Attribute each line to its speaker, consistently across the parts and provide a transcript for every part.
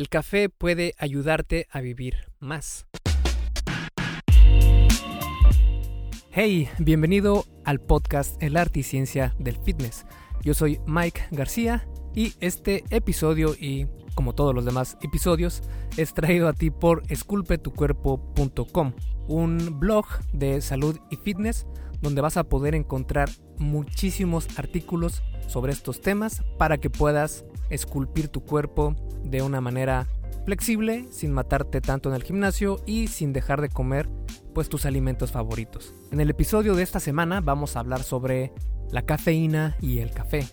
Speaker 1: El café puede ayudarte a vivir más. Hey, bienvenido al podcast El arte y ciencia del fitness. Yo soy Mike García y este episodio y como todos los demás episodios es traído a ti por esculpetucuerpo.com, un blog de salud y fitness donde vas a poder encontrar muchísimos artículos sobre estos temas para que puedas esculpir tu cuerpo de una manera flexible, sin matarte tanto en el gimnasio y sin dejar de comer pues tus alimentos favoritos. En el episodio de esta semana vamos a hablar sobre la cafeína y el café.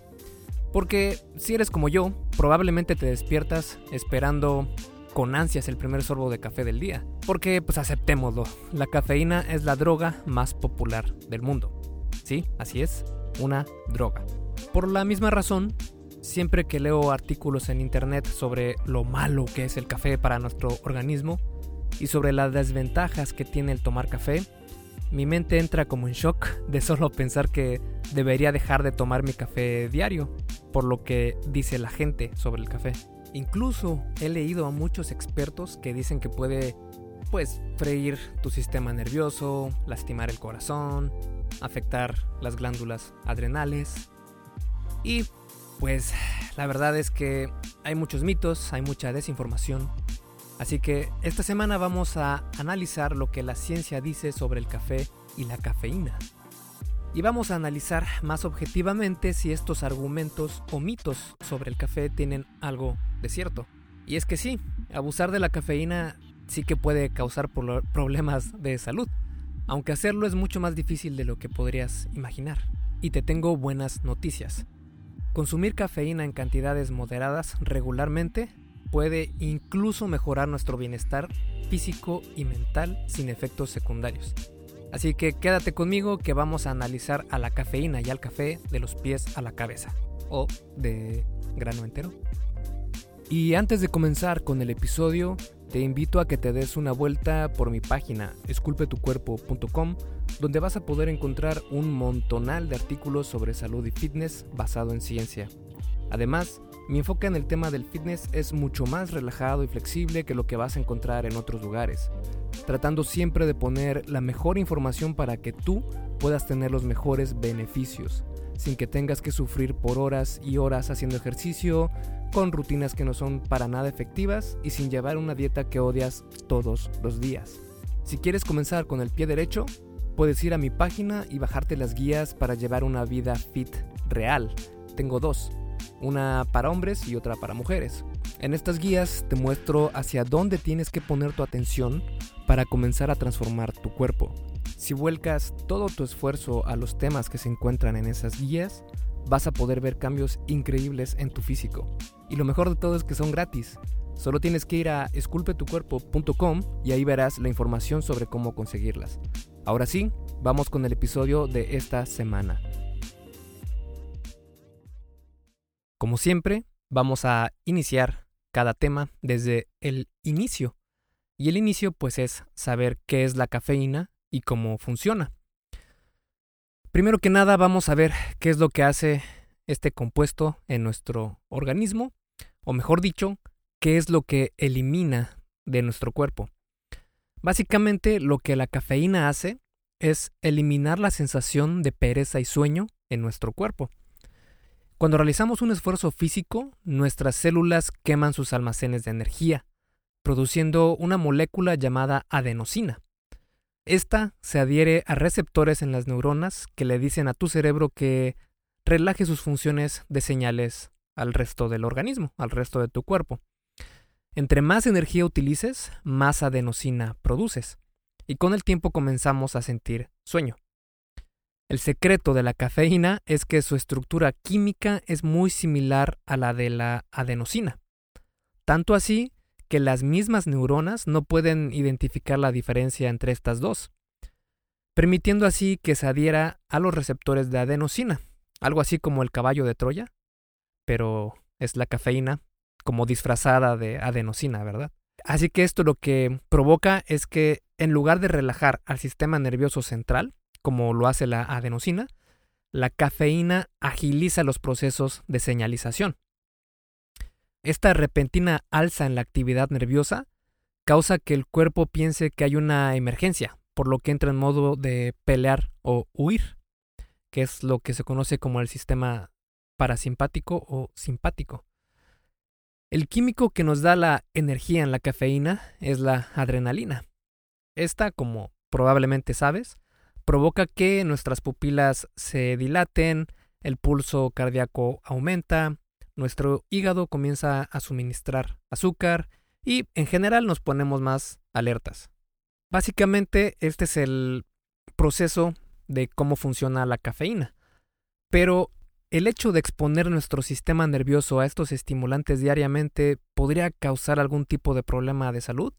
Speaker 1: Porque si eres como yo, probablemente te despiertas esperando con ansias el primer sorbo de café del día. Porque pues aceptémoslo, la cafeína es la droga más popular del mundo. Sí, así es, una droga. Por la misma razón, siempre que leo artículos en internet sobre lo malo que es el café para nuestro organismo y sobre las desventajas que tiene el tomar café, mi mente entra como en shock de solo pensar que debería dejar de tomar mi café diario, por lo que dice la gente sobre el café. Incluso he leído a muchos expertos que dicen que puede, pues, freír tu sistema nervioso, lastimar el corazón, afectar las glándulas adrenales. Y, pues, la verdad es que hay muchos mitos, hay mucha desinformación. Así que esta semana vamos a analizar lo que la ciencia dice sobre el café y la cafeína. Y vamos a analizar más objetivamente si estos argumentos o mitos sobre el café tienen algo de cierto. Y es que sí, abusar de la cafeína sí que puede causar problemas de salud, aunque hacerlo es mucho más difícil de lo que podrías imaginar. Y te tengo buenas noticias. Consumir cafeína en cantidades moderadas regularmente puede incluso mejorar nuestro bienestar físico y mental sin efectos secundarios. Así que quédate conmigo que vamos a analizar a la cafeína y al café de los pies a la cabeza o de grano entero. Y antes de comenzar con el episodio, te invito a que te des una vuelta por mi página esculpetucuerpo.com, donde vas a poder encontrar un montonal de artículos sobre salud y fitness basado en ciencia. Además, mi enfoque en el tema del fitness es mucho más relajado y flexible que lo que vas a encontrar en otros lugares, tratando siempre de poner la mejor información para que tú puedas tener los mejores beneficios, sin que tengas que sufrir por horas y horas haciendo ejercicio, con rutinas que no son para nada efectivas y sin llevar una dieta que odias todos los días. Si quieres comenzar con el pie derecho, puedes ir a mi página y bajarte las guías para llevar una vida fit real. Tengo dos una para hombres y otra para mujeres. En estas guías te muestro hacia dónde tienes que poner tu atención para comenzar a transformar tu cuerpo. Si vuelcas todo tu esfuerzo a los temas que se encuentran en esas guías, vas a poder ver cambios increíbles en tu físico. Y lo mejor de todo es que son gratis. Solo tienes que ir a esculpetucuerpo.com y ahí verás la información sobre cómo conseguirlas. Ahora sí, vamos con el episodio de esta semana. Como siempre, vamos a iniciar cada tema desde el inicio. Y el inicio pues es saber qué es la cafeína y cómo funciona. Primero que nada vamos a ver qué es lo que hace este compuesto en nuestro organismo, o mejor dicho, qué es lo que elimina de nuestro cuerpo. Básicamente lo que la cafeína hace es eliminar la sensación de pereza y sueño en nuestro cuerpo. Cuando realizamos un esfuerzo físico, nuestras células queman sus almacenes de energía, produciendo una molécula llamada adenosina. Esta se adhiere a receptores en las neuronas que le dicen a tu cerebro que relaje sus funciones de señales al resto del organismo, al resto de tu cuerpo. Entre más energía utilices, más adenosina produces, y con el tiempo comenzamos a sentir sueño. El secreto de la cafeína es que su estructura química es muy similar a la de la adenosina. Tanto así que las mismas neuronas no pueden identificar la diferencia entre estas dos, permitiendo así que se adhiera a los receptores de adenosina, algo así como el caballo de Troya, pero es la cafeína como disfrazada de adenosina, ¿verdad? Así que esto lo que provoca es que en lugar de relajar al sistema nervioso central, como lo hace la adenosina, la cafeína agiliza los procesos de señalización. Esta repentina alza en la actividad nerviosa causa que el cuerpo piense que hay una emergencia, por lo que entra en modo de pelear o huir, que es lo que se conoce como el sistema parasimpático o simpático. El químico que nos da la energía en la cafeína es la adrenalina. Esta, como probablemente sabes, provoca que nuestras pupilas se dilaten, el pulso cardíaco aumenta, nuestro hígado comienza a suministrar azúcar y en general nos ponemos más alertas. Básicamente este es el proceso de cómo funciona la cafeína. Pero el hecho de exponer nuestro sistema nervioso a estos estimulantes diariamente podría causar algún tipo de problema de salud?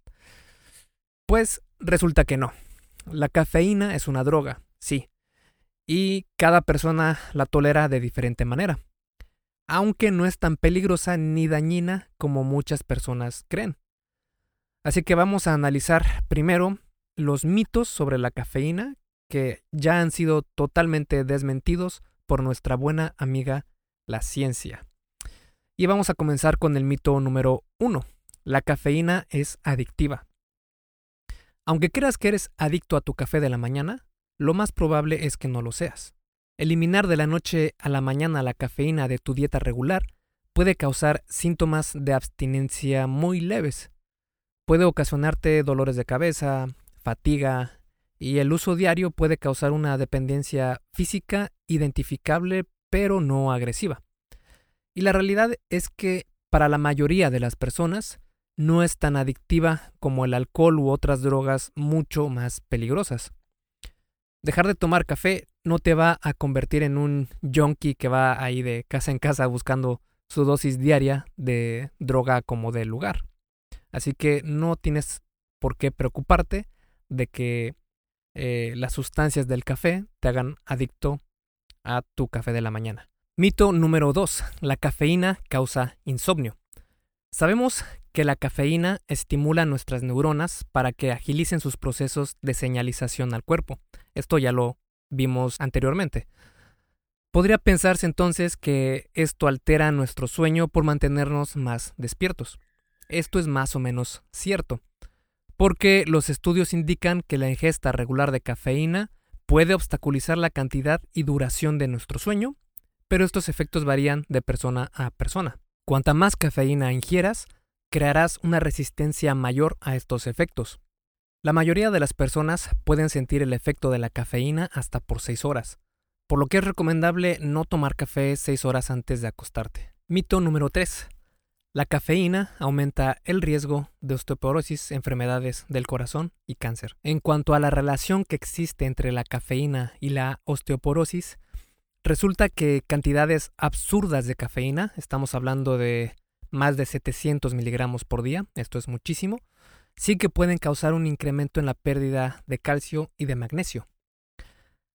Speaker 1: Pues resulta que no. La cafeína es una droga, sí. Y cada persona la tolera de diferente manera. Aunque no es tan peligrosa ni dañina como muchas personas creen. Así que vamos a analizar primero los mitos sobre la cafeína que ya han sido totalmente desmentidos por nuestra buena amiga la ciencia. Y vamos a comenzar con el mito número uno. La cafeína es adictiva. Aunque creas que eres adicto a tu café de la mañana, lo más probable es que no lo seas. Eliminar de la noche a la mañana la cafeína de tu dieta regular puede causar síntomas de abstinencia muy leves, Puede ocasionarte dolores de cabeza, fatiga y el uso diario puede causar una dependencia física identificable pero no agresiva. Y la realidad es que para la mayoría de las personas no es tan adictiva como el alcohol u otras drogas mucho más peligrosas. Dejar de tomar café no te va a convertir en un junkie que va ahí de casa en casa buscando su dosis diaria de droga como del lugar. Así que no tienes por qué preocuparte de que eh, las sustancias del café te hagan adicto a tu café de la mañana. Mito número 2. La cafeína causa insomnio. Sabemos que la cafeína estimula nuestras neuronas para que agilicen sus procesos de señalización al cuerpo. Esto ya lo vimos anteriormente. Podría pensarse entonces que esto altera nuestro sueño por mantenernos más despiertos esto es más o menos cierto, porque los estudios indican que la ingesta regular de cafeína puede obstaculizar la cantidad y duración de nuestro sueño, pero estos efectos varían de persona a persona. Cuanta más cafeína ingieras, crearás una resistencia mayor a estos efectos. La mayoría de las personas pueden sentir el efecto de la cafeína hasta por 6 horas, por lo que es recomendable no tomar café 6 horas antes de acostarte. Mito número 3. La cafeína aumenta el riesgo de osteoporosis, enfermedades del corazón y cáncer. En cuanto a la relación que existe entre la cafeína y la osteoporosis, resulta que cantidades absurdas de cafeína, estamos hablando de más de 700 miligramos por día, esto es muchísimo, sí que pueden causar un incremento en la pérdida de calcio y de magnesio.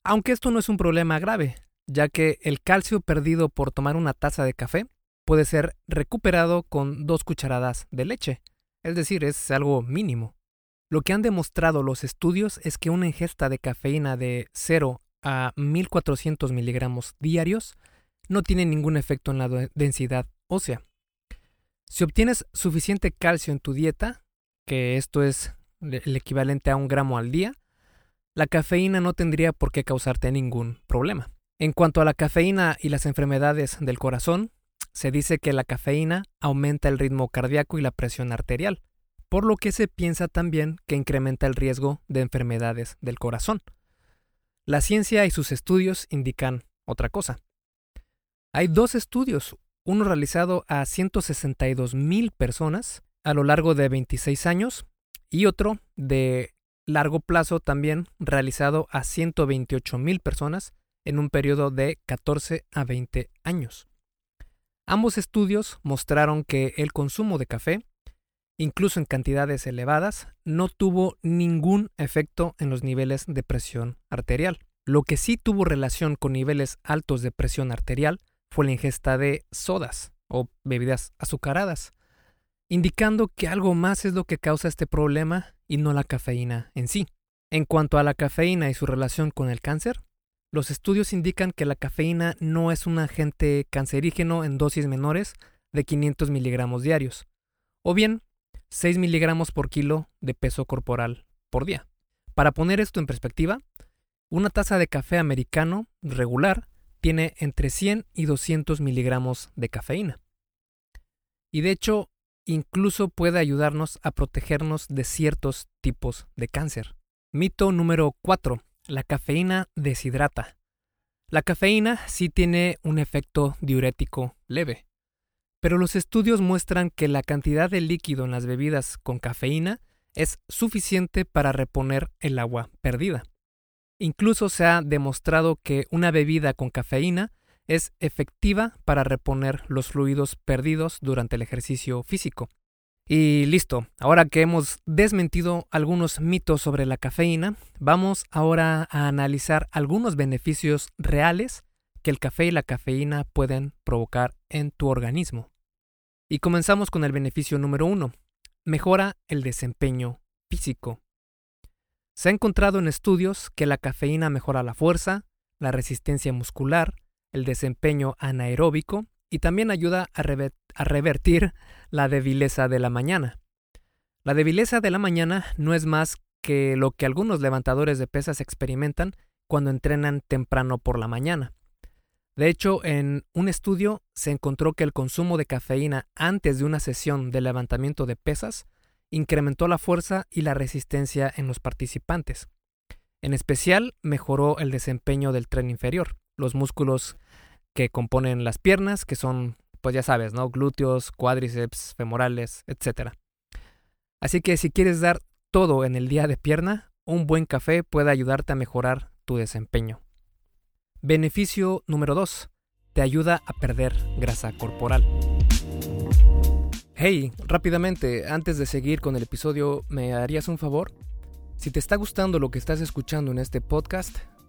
Speaker 1: Aunque esto no es un problema grave, ya que el calcio perdido por tomar una taza de café puede ser recuperado con dos cucharadas de leche, es decir, es algo mínimo. Lo que han demostrado los estudios es que una ingesta de cafeína de 0 a 1400 miligramos diarios no tiene ningún efecto en la densidad ósea. Si obtienes suficiente calcio en tu dieta, que esto es el equivalente a un gramo al día, la cafeína no tendría por qué causarte ningún problema. En cuanto a la cafeína y las enfermedades del corazón, se dice que la cafeína aumenta el ritmo cardíaco y la presión arterial, por lo que se piensa también que incrementa el riesgo de enfermedades del corazón. La ciencia y sus estudios indican otra cosa. Hay dos estudios, uno realizado a 162 mil personas a lo largo de 26 años y otro de largo plazo también realizado a 128 mil personas en un periodo de 14 a 20 años. Ambos estudios mostraron que el consumo de café, incluso en cantidades elevadas, no tuvo ningún efecto en los niveles de presión arterial. Lo que sí tuvo relación con niveles altos de presión arterial fue la ingesta de sodas o bebidas azucaradas, indicando que algo más es lo que causa este problema y no la cafeína en sí. En cuanto a la cafeína y su relación con el cáncer, los estudios indican que la cafeína no es un agente cancerígeno en dosis menores de 500 miligramos diarios, o bien 6 miligramos por kilo de peso corporal por día. Para poner esto en perspectiva, una taza de café americano regular tiene entre 100 y 200 miligramos de cafeína. Y de hecho, incluso puede ayudarnos a protegernos de ciertos tipos de cáncer. Mito número 4. La cafeína deshidrata. La cafeína sí tiene un efecto diurético leve, pero los estudios muestran que la cantidad de líquido en las bebidas con cafeína es suficiente para reponer el agua perdida. Incluso se ha demostrado que una bebida con cafeína es efectiva para reponer los fluidos perdidos durante el ejercicio físico. Y listo, ahora que hemos desmentido algunos mitos sobre la cafeína, vamos ahora a analizar algunos beneficios reales que el café y la cafeína pueden provocar en tu organismo. Y comenzamos con el beneficio número uno. Mejora el desempeño físico. Se ha encontrado en estudios que la cafeína mejora la fuerza, la resistencia muscular, el desempeño anaeróbico y también ayuda a, revertir la debileza de la mañana. La debileza de la mañana no es más que lo que algunos levantadores de pesas experimentan cuando entrenan temprano por la mañana. De hecho, en un estudio se encontró que el consumo de cafeína antes de una sesión de levantamiento de pesas incrementó la fuerza y la resistencia en los participantes. En especial, mejoró el desempeño del tren inferior, los músculos que componen las piernas, que son, pues ya sabes, ¿no? Glúteos, cuádriceps, femorales, etc. Así que si quieres dar todo en el día de pierna, un buen café puede ayudarte a mejorar tu desempeño. Beneficio número 2. Te ayuda a perder grasa corporal. Hey, rápidamente, antes de seguir con el episodio, ¿me harías un favor? Si te está gustando lo que estás escuchando en este podcast,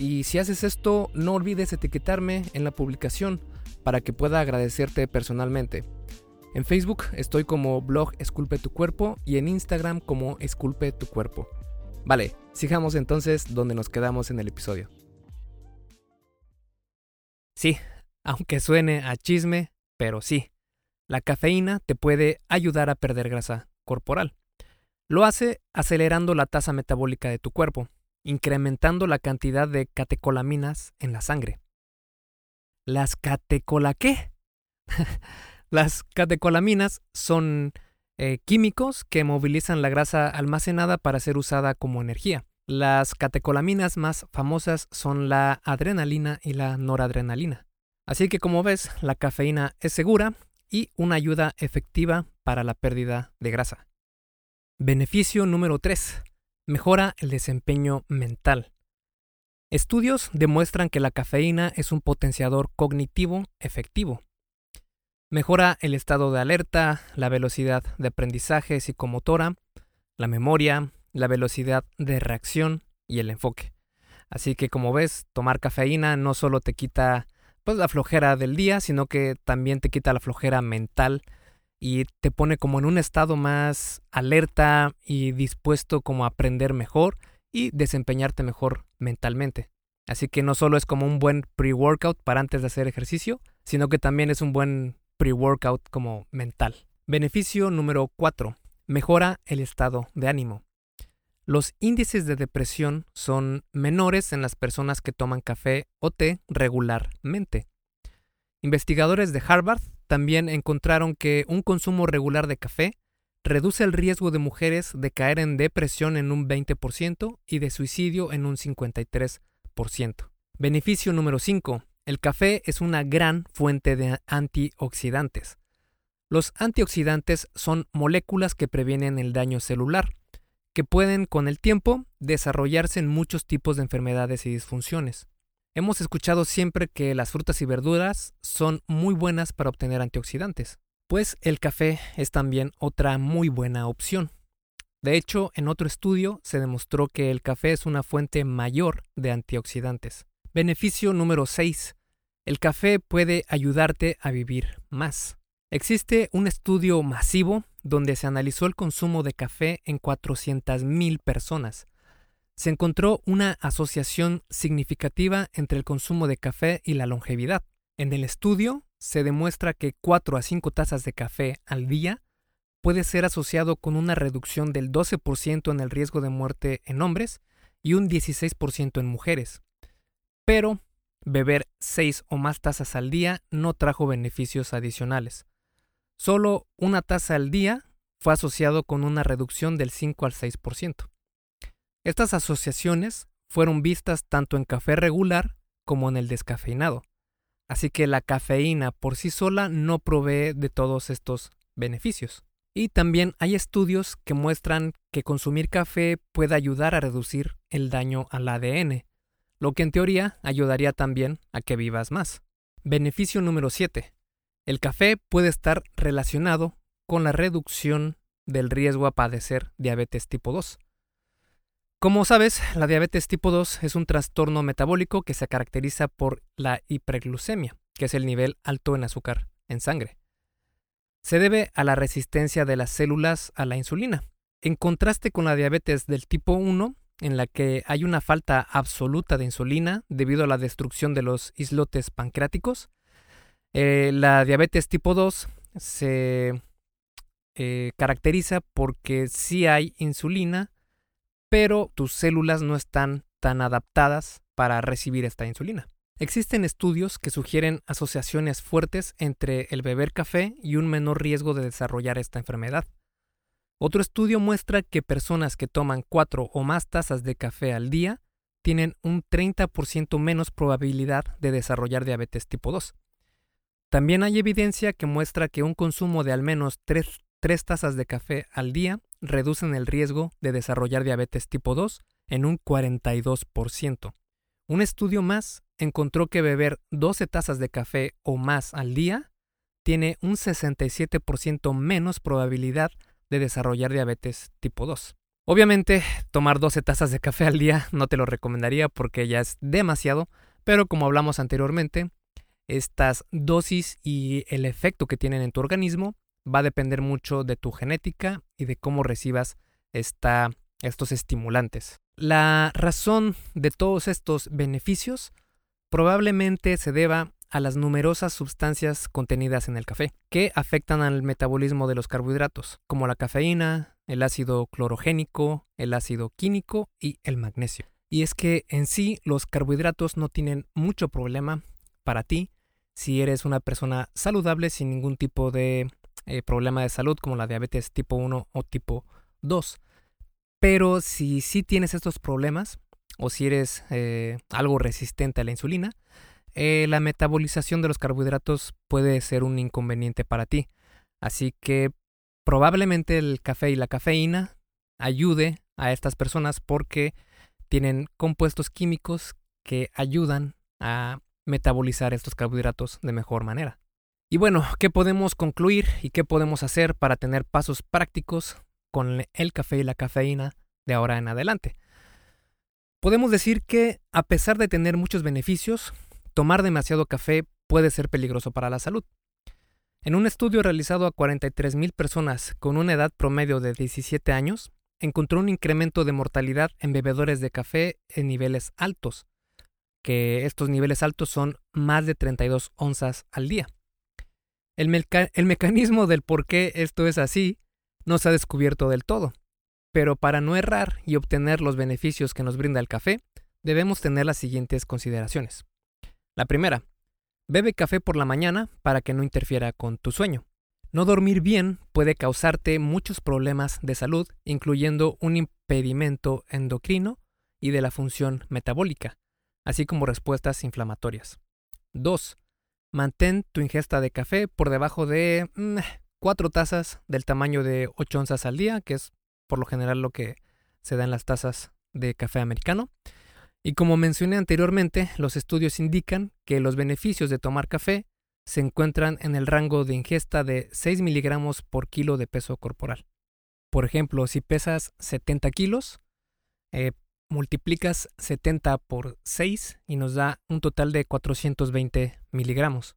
Speaker 1: Y si haces esto, no olvides etiquetarme en la publicación para que pueda agradecerte personalmente. En Facebook estoy como blog Esculpe tu cuerpo y en Instagram como Esculpe tu cuerpo. Vale, sigamos entonces donde nos quedamos en el episodio. Sí, aunque suene a chisme, pero sí, la cafeína te puede ayudar a perder grasa corporal. Lo hace acelerando la tasa metabólica de tu cuerpo, incrementando la cantidad de catecolaminas en la sangre. ¿Las catecola qué? Las catecolaminas son eh, químicos que movilizan la grasa almacenada para ser usada como energía. Las catecolaminas más famosas son la adrenalina y la noradrenalina. Así que como ves, la cafeína es segura y una ayuda efectiva para la pérdida de grasa. Beneficio número 3. Mejora el desempeño mental. Estudios demuestran que la cafeína es un potenciador cognitivo efectivo. Mejora el estado de alerta, la velocidad de aprendizaje psicomotora, la memoria, la velocidad de reacción y el enfoque. Así que como ves, tomar cafeína no solo te quita pues la flojera del día, sino que también te quita la flojera mental y te pone como en un estado más alerta y dispuesto como a aprender mejor y desempeñarte mejor mentalmente. Así que no solo es como un buen pre-workout para antes de hacer ejercicio, sino que también es un buen pre-workout como mental. Beneficio número 4. Mejora el estado de ánimo. Los índices de depresión son menores en las personas que toman café o té regularmente. Investigadores de Harvard también encontraron que un consumo regular de café reduce el riesgo de mujeres de caer en depresión en un 20% y de suicidio en un 53%. Beneficio número 5. El café es una gran fuente de antioxidantes. Los antioxidantes son moléculas que previenen el daño celular, que pueden con el tiempo desarrollarse en muchos tipos de enfermedades y disfunciones. Hemos escuchado siempre que las frutas y verduras son muy buenas para obtener antioxidantes pues el café es también otra muy buena opción. De hecho, en otro estudio se demostró que el café es una fuente mayor de antioxidantes. Beneficio número 6. El café puede ayudarte a vivir más. Existe un estudio masivo donde se analizó el consumo de café en 400.000 personas. Se encontró una asociación significativa entre el consumo de café y la longevidad. En el estudio se demuestra que 4 a 5 tazas de café al día puede ser asociado con una reducción del 12% en el riesgo de muerte en hombres y un 16% en mujeres. Pero beber 6 o más tazas al día no trajo beneficios adicionales. Solo una taza al día fue asociado con una reducción del 5 al 6%. Estas asociaciones fueron vistas tanto en café regular como en el descafeinado, así que la cafeína por sí sola no provee de todos estos beneficios. Y también hay estudios que muestran que consumir café puede ayudar a reducir el daño al ADN, lo que en teoría ayudaría también a que vivas más. Beneficio número 7. El café puede estar relacionado con la reducción del riesgo a padecer diabetes tipo 2. Como sabes, la diabetes tipo 2 es un trastorno metabólico que se caracteriza por la hiperglucemia, que es el nivel alto en azúcar en sangre se debe a la resistencia de las células a la insulina. En contraste con la diabetes del tipo 1, en la que hay una falta absoluta de insulina debido a la destrucción de los islotes pancreáticos, eh, la diabetes tipo 2 se eh, caracteriza porque sí hay insulina, pero tus células no están tan adaptadas para recibir esta insulina. Existen estudios que sugieren asociaciones fuertes entre el beber café y un menor riesgo de desarrollar esta enfermedad. Otro estudio muestra que personas que toman cuatro o más tazas de café al día tienen un 30% menos probabilidad de desarrollar diabetes tipo 2. También hay evidencia que muestra que un consumo de al menos 3, tazas de café al día reducen el riesgo de desarrollar diabetes tipo 2 en un 42%. Un estudio más encontró que beber 12 tazas de café o más al día tiene un 67% menos probabilidad de desarrollar diabetes tipo 2. Obviamente, tomar 12 tazas de café al día no te lo recomendaría porque ya es demasiado, pero como hablamos anteriormente, estas dosis y el efecto que tienen en tu organismo va a depender mucho de tu genética y de cómo recibas estos estimulantes. La razón de todos estos beneficios probablemente se deba a las numerosas sustancias contenidas en el café, que afectan al metabolismo de los carbohidratos, como la cafeína, el ácido clorogénico, el ácido químico y el magnesio. Y es que en sí los carbohidratos no tienen mucho problema para ti si eres una persona saludable sin ningún tipo de eh, problema de salud como la diabetes tipo 1 o tipo 2. Pero si sí tienes estos problemas, o si eres eh, algo resistente a la insulina, eh, la metabolización de los carbohidratos puede ser un inconveniente para ti. Así que probablemente el café y la cafeína ayude a estas personas porque tienen compuestos químicos que ayudan a metabolizar estos carbohidratos de mejor manera. Y bueno, ¿qué podemos concluir y qué podemos hacer para tener pasos prácticos con el café y la cafeína de ahora en adelante. Podemos decir que, a pesar de tener muchos beneficios, tomar demasiado café puede ser peligroso para la salud. En un estudio realizado a 43.000 personas con una edad promedio de 17 años, encontró un incremento de mortalidad en bebedores de café en niveles altos, que estos niveles altos son más de 32 onzas al día. El, mecanismo del por qué esto es así no se ha descubierto del todo. Pero para no errar y obtener los beneficios que nos brinda el café, debemos tener las siguientes consideraciones. La primera, bebe café por la mañana para que no interfiera con tu sueño. No dormir bien puede causarte muchos problemas de salud, incluyendo un impedimento endocrino y de la función metabólica, así como respuestas inflamatorias. 2. Mantén tu ingesta de café por debajo de mm, cuatro tazas del tamaño de 8 onzas al día, que es por lo general lo que se da en las tazas de café americano. Y como mencioné anteriormente, los estudios indican que los beneficios de tomar café se encuentran en el rango de ingesta de 6 miligramos por kilo de peso corporal. Por ejemplo, si pesas 70 kilos, eh, multiplicas 70 por 6 y nos da un total de 420 miligramos,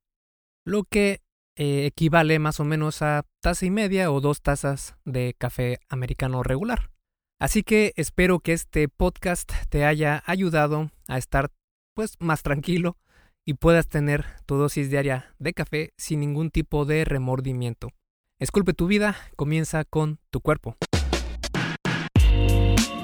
Speaker 1: lo que eh, equivale más o menos a taza y media o dos tazas de café americano regular. Así que espero que este podcast te haya ayudado a estar pues más tranquilo y puedas tener tu dosis diaria de café sin ningún tipo de remordimiento. Esculpe tu vida, comienza con tu cuerpo.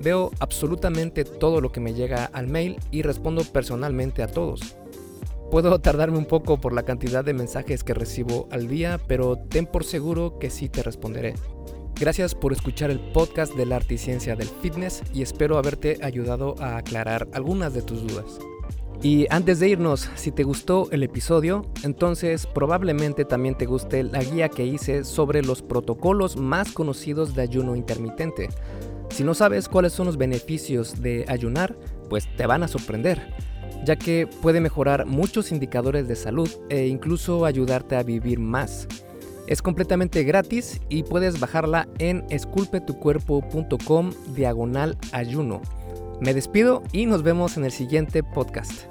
Speaker 1: Veo absolutamente todo lo que me llega al mail y respondo personalmente a todos. Puedo tardarme un poco por la cantidad de mensajes que recibo al día, pero ten por seguro que sí te responderé. Gracias por escuchar el podcast de la arte y ciencia del fitness y espero haberte ayudado a aclarar algunas de tus dudas. Y antes de irnos, si te gustó el episodio, entonces probablemente también te guste la guía que hice sobre los protocolos más conocidos de ayuno intermitente. Si no sabes cuáles son los beneficios de ayunar, pues te van a sorprender, ya que puede mejorar muchos indicadores de salud e incluso ayudarte a vivir más. Es completamente gratis y puedes bajarla en esculpetucuerpo.com diagonal ayuno. Me despido y nos vemos en el siguiente podcast.